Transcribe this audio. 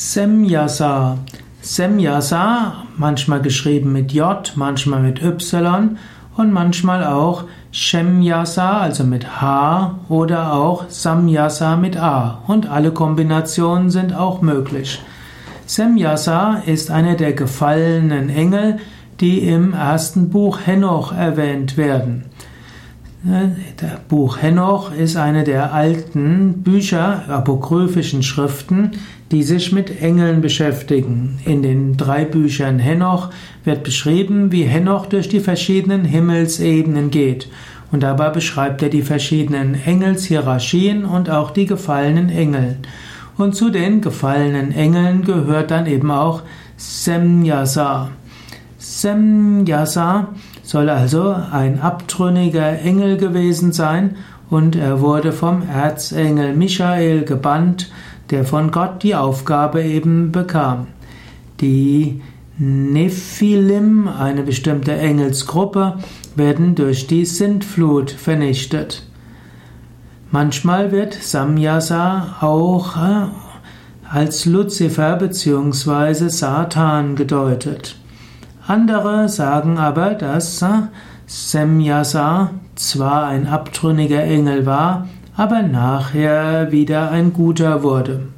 Semyasa. Semyasa, manchmal geschrieben mit J, manchmal mit Y und manchmal auch Shemyasa, also mit H oder auch Samyasa mit A. Und alle Kombinationen sind auch möglich. Semyasa ist einer der gefallenen Engel, die im ersten Buch Henoch erwähnt werden. Der Buch Henoch ist eine der alten Bücher, apokryphischen Schriften, die sich mit Engeln beschäftigen. In den drei Büchern Henoch wird beschrieben, wie Henoch durch die verschiedenen Himmelsebenen geht. Und dabei beschreibt er die verschiedenen Engelshierarchien und auch die gefallenen Engel. Und zu den gefallenen Engeln gehört dann eben auch Semyasa. Semyasa soll also ein abtrünniger Engel gewesen sein und er wurde vom Erzengel Michael gebannt, der von Gott die Aufgabe eben bekam. Die Nephilim, eine bestimmte Engelsgruppe, werden durch die Sintflut vernichtet. Manchmal wird Samyasa auch äh, als Luzifer bzw. Satan gedeutet. Andere sagen aber, dass Semyasa zwar ein abtrünniger Engel war, aber nachher wieder ein guter wurde.